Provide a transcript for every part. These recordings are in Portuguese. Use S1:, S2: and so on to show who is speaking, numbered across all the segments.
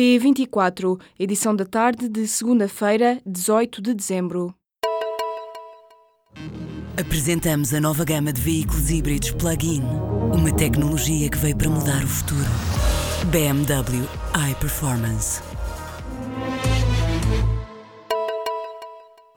S1: P24, edição da tarde de segunda-feira, 18 de dezembro.
S2: Apresentamos a nova gama de veículos híbridos plug-in. Uma tecnologia que veio para mudar o futuro. BMW iPerformance.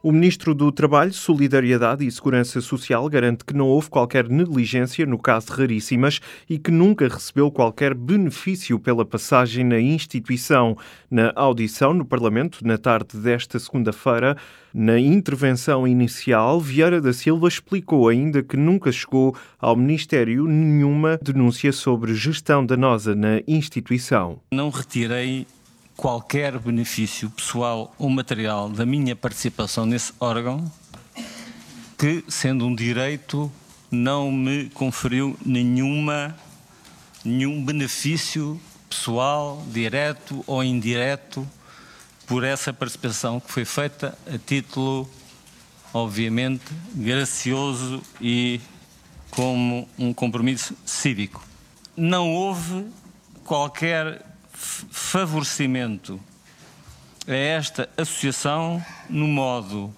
S3: O Ministro do Trabalho, Solidariedade e Segurança Social garante que não houve qualquer negligência no caso Raríssimas e que nunca recebeu qualquer benefício pela passagem na instituição. Na audição no Parlamento, na tarde desta segunda-feira, na intervenção inicial, Vieira da Silva explicou ainda que nunca chegou ao Ministério nenhuma denúncia sobre gestão danosa na instituição.
S4: Não retirei qualquer benefício pessoal ou material da minha participação nesse órgão que, sendo um direito, não me conferiu nenhuma, nenhum benefício pessoal, direto ou indireto, por essa participação que foi feita a título, obviamente, gracioso e como um compromisso cívico. Não houve qualquer favorecimento a esta associação no modo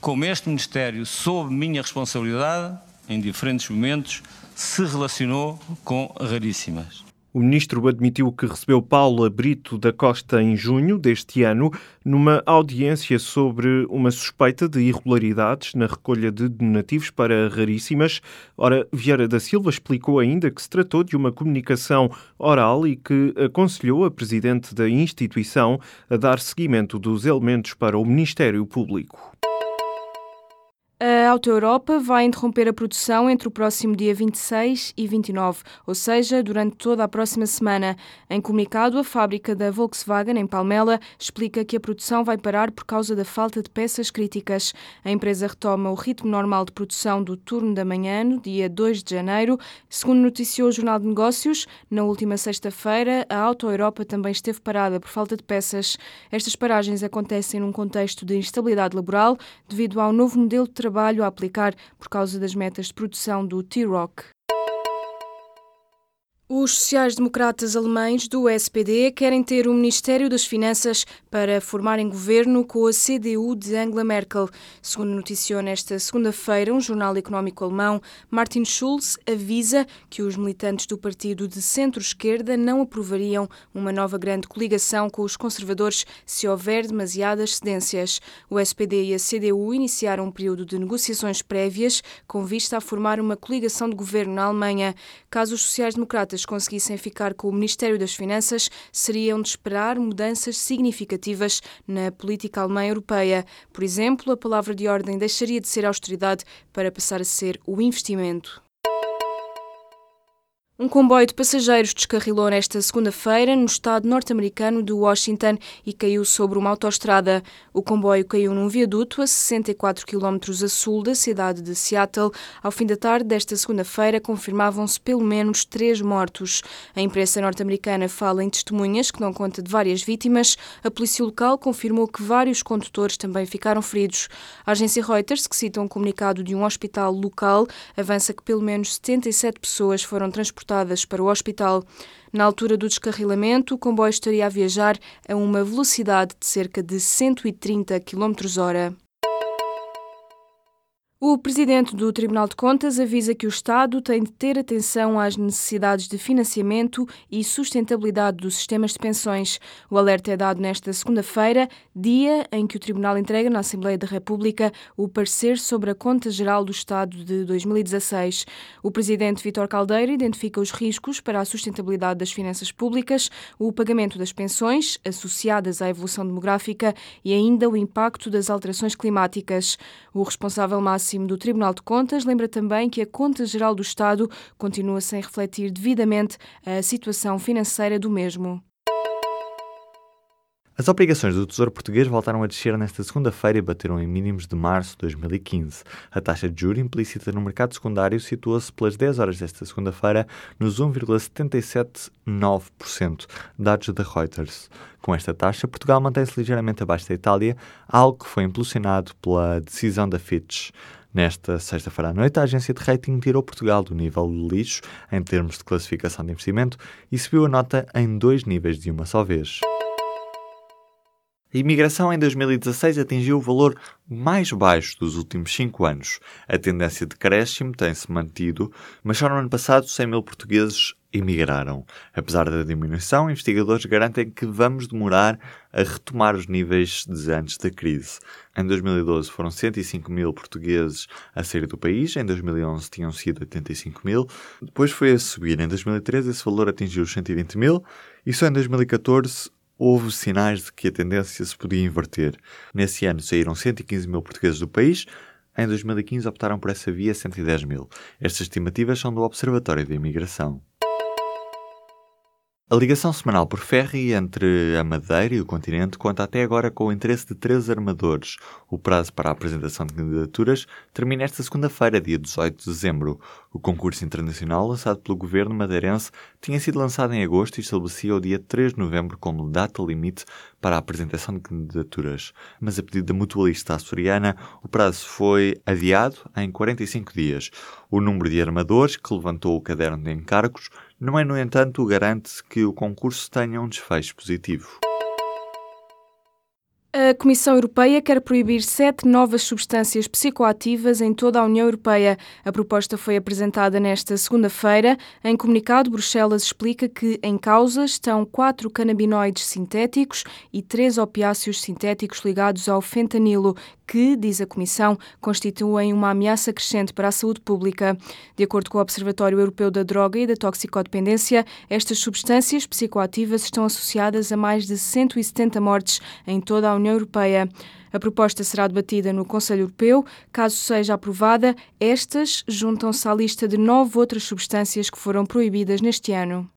S4: como este Ministério, sob minha responsabilidade, em diferentes momentos, se relacionou com raríssimas.
S3: O ministro admitiu que recebeu Paula Brito da Costa em junho deste ano, numa audiência sobre uma suspeita de irregularidades na recolha de donativos para raríssimas. Ora, Vieira da Silva explicou ainda que se tratou de uma comunicação oral e que aconselhou a presidente da instituição a dar seguimento dos elementos para o Ministério Público.
S1: A Auto Europa vai interromper a produção entre o próximo dia 26 e 29, ou seja, durante toda a próxima semana. Em comunicado, a fábrica da Volkswagen, em Palmela, explica que a produção vai parar por causa da falta de peças críticas. A empresa retoma o ritmo normal de produção do turno da manhã, no dia 2 de janeiro. Segundo noticiou o Jornal de Negócios, na última sexta-feira, a Auto Europa também esteve parada por falta de peças. Estas paragens acontecem num contexto de instabilidade laboral devido ao novo modelo de trabalho a aplicar por causa das metas de produção do T-Rock. Os sociais-democratas alemães do SPD querem ter o Ministério das Finanças para formarem governo com a CDU de Angela Merkel. Segundo noticiou nesta segunda-feira um jornal económico alemão, Martin Schulz avisa que os militantes do partido de centro-esquerda não aprovariam uma nova grande coligação com os conservadores se houver demasiadas cedências. O SPD e a CDU iniciaram um período de negociações prévias com vista a formar uma coligação de governo na Alemanha. Caso os sociais-democratas conseguissem ficar com o Ministério das Finanças, seriam de esperar mudanças significativas na política alemã europeia. Por exemplo, a palavra de ordem deixaria de ser austeridade para passar a ser o investimento. Um comboio de passageiros descarrilou nesta segunda-feira no estado norte-americano de Washington e caiu sobre uma autoestrada. O comboio caiu num viaduto a 64 km a sul da cidade de Seattle. Ao fim da tarde desta segunda-feira, confirmavam-se pelo menos três mortos. A imprensa norte-americana fala em testemunhas que dão conta de várias vítimas. A polícia local confirmou que vários condutores também ficaram feridos. A agência Reuters, que cita um comunicado de um hospital local, avança que pelo menos 77 pessoas foram transportadas transportadas para o hospital. Na altura do descarrilamento, o comboio estaria a viajar a uma velocidade de cerca de 130 km/h. O presidente do Tribunal de Contas avisa que o Estado tem de ter atenção às necessidades de financiamento e sustentabilidade dos sistemas de pensões. O alerta é dado nesta segunda-feira, dia em que o Tribunal entrega na Assembleia da República o parecer sobre a Conta Geral do Estado de 2016. O presidente Vítor Caldeira identifica os riscos para a sustentabilidade das finanças públicas, o pagamento das pensões associadas à evolução demográfica e ainda o impacto das alterações climáticas. O responsável máximo máximo do Tribunal de Contas lembra também que a Conta Geral do Estado continua sem refletir devidamente a situação financeira do mesmo.
S5: As obrigações do Tesouro Português voltaram a descer nesta segunda-feira e bateram em mínimos de março de 2015. A taxa de juro implícita no mercado secundário situou-se pelas 10 horas desta segunda-feira nos 1,779%, dados da Reuters. Com esta taxa, Portugal mantém-se ligeiramente abaixo da Itália, algo que foi impulsionado pela decisão da Fitch. Nesta sexta-feira à noite, a agência de rating tirou Portugal do nível de lixo em termos de classificação de investimento e subiu a nota em dois níveis de uma só vez. A imigração em 2016 atingiu o valor mais baixo dos últimos cinco anos. A tendência de crescimento tem-se mantido, mas só no ano passado 100 mil portugueses emigraram. Apesar da diminuição, investigadores garantem que vamos demorar a retomar os níveis de antes da crise. Em 2012 foram 105 mil portugueses a sair do país, em 2011 tinham sido 85 mil, depois foi a subir. Em 2013 esse valor atingiu os 120 mil e só em 2014 houve sinais de que a tendência se podia inverter. Nesse ano saíram 115 mil portugueses do país, em 2015 optaram por essa via 110 mil. Estas estimativas são do Observatório da Imigração. A ligação semanal por ferry entre a Madeira e o continente conta até agora com o interesse de três armadores. O prazo para a apresentação de candidaturas termina esta segunda-feira, dia 18 de dezembro. O concurso internacional lançado pelo governo madeirense tinha sido lançado em agosto e estabelecia o dia 3 de novembro como data limite para a apresentação de candidaturas. Mas a pedido da mutualista açoriana, o prazo foi adiado em 45 dias. O número de armadores que levantou o caderno de encargos não é, no entanto, garante que o concurso tenha um desfecho positivo.
S1: A Comissão Europeia quer proibir sete novas substâncias psicoativas em toda a União Europeia. A proposta foi apresentada nesta segunda-feira. Em comunicado, Bruxelas explica que em causa estão quatro canabinoides sintéticos e três opiáceos sintéticos ligados ao fentanilo, que, diz a Comissão, constituem uma ameaça crescente para a saúde pública. De acordo com o Observatório Europeu da Droga e da Toxicodependência, estas substâncias psicoativas estão associadas a mais de 170 mortes em toda a União Europeia. A proposta será debatida no Conselho Europeu. Caso seja aprovada, estas juntam-se à lista de nove outras substâncias que foram proibidas neste ano.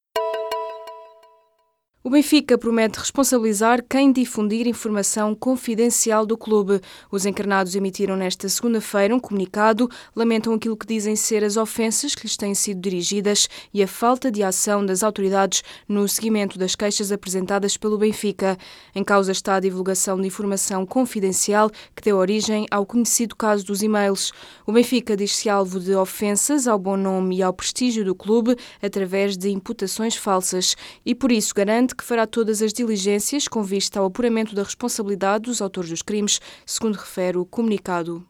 S1: O Benfica promete responsabilizar quem difundir informação confidencial do clube. Os encarnados emitiram nesta segunda-feira um comunicado, lamentam aquilo que dizem ser as ofensas que lhes têm sido dirigidas e a falta de ação das autoridades no seguimento das queixas apresentadas pelo Benfica. Em causa está a divulgação de informação confidencial que deu origem ao conhecido caso dos e-mails. O Benfica diz-se alvo de ofensas ao bom nome e ao prestígio do clube através de imputações falsas e por isso garante que fará todas as diligências com vista ao apuramento da responsabilidade dos autores dos crimes, segundo refere o comunicado.